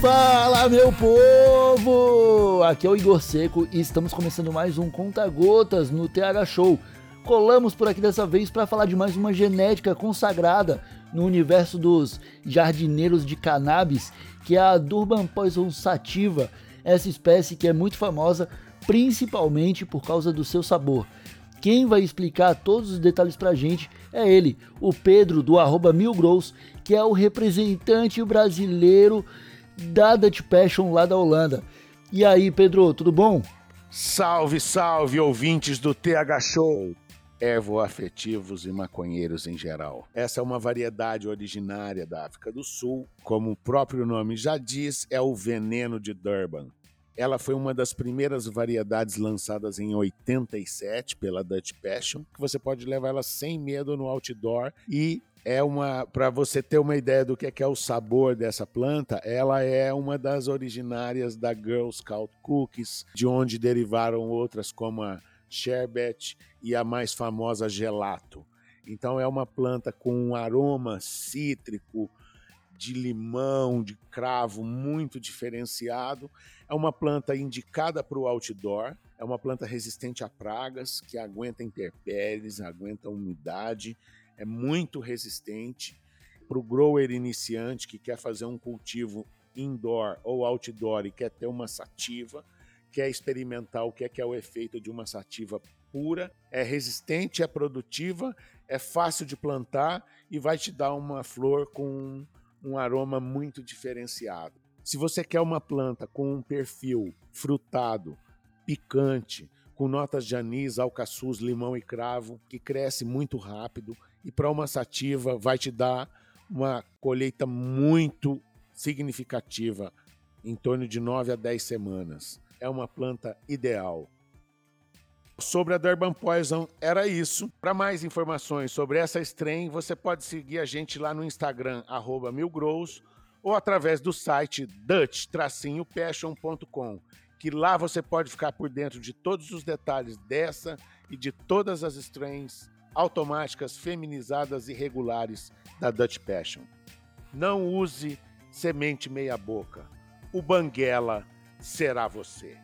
Fala, meu povo! Aqui é o Igor Seco e estamos começando mais um Conta Gotas no TH Show. Colamos por aqui dessa vez para falar de mais uma genética consagrada no universo dos jardineiros de cannabis, que é a Durban Poison sativa, essa espécie que é muito famosa principalmente por causa do seu sabor. Quem vai explicar todos os detalhes pra gente é ele, o Pedro do arroba que é o representante brasileiro da Dutch Passion lá da Holanda. E aí, Pedro, tudo bom? Salve, salve, ouvintes do TH Show! Ervoafetivos e maconheiros em geral. Essa é uma variedade originária da África do Sul. Como o próprio nome já diz, é o veneno de Durban. Ela foi uma das primeiras variedades lançadas em 87 pela Dutch Passion, que você pode levar ela sem medo no outdoor e é uma para você ter uma ideia do que é, que é o sabor dessa planta, ela é uma das originárias da Girl Scout Cookies, de onde derivaram outras como a Sherbet e a mais famosa Gelato. Então é uma planta com um aroma cítrico, de limão, de cravo muito diferenciado. É uma planta indicada para o outdoor, é uma planta resistente a pragas, que aguenta intempéries, aguenta umidade, é muito resistente. Para o grower iniciante que quer fazer um cultivo indoor ou outdoor e quer ter uma sativa, quer experimentar o que é, que é o efeito de uma sativa pura, é resistente, é produtiva, é fácil de plantar e vai te dar uma flor com um aroma muito diferenciado. Se você quer uma planta com um perfil frutado, picante, com notas de anis, alcaçuz, limão e cravo, que cresce muito rápido e para uma sativa vai te dar uma colheita muito significativa, em torno de 9 a 10 semanas. É uma planta ideal. Sobre a Durban Poison era isso. Para mais informações sobre essa strain, você pode seguir a gente lá no Instagram @milgrows ou através do site dutch-passion.com, que lá você pode ficar por dentro de todos os detalhes dessa e de todas as strains automáticas, feminizadas e regulares da Dutch Passion. Não use semente meia boca. O Banguela será você.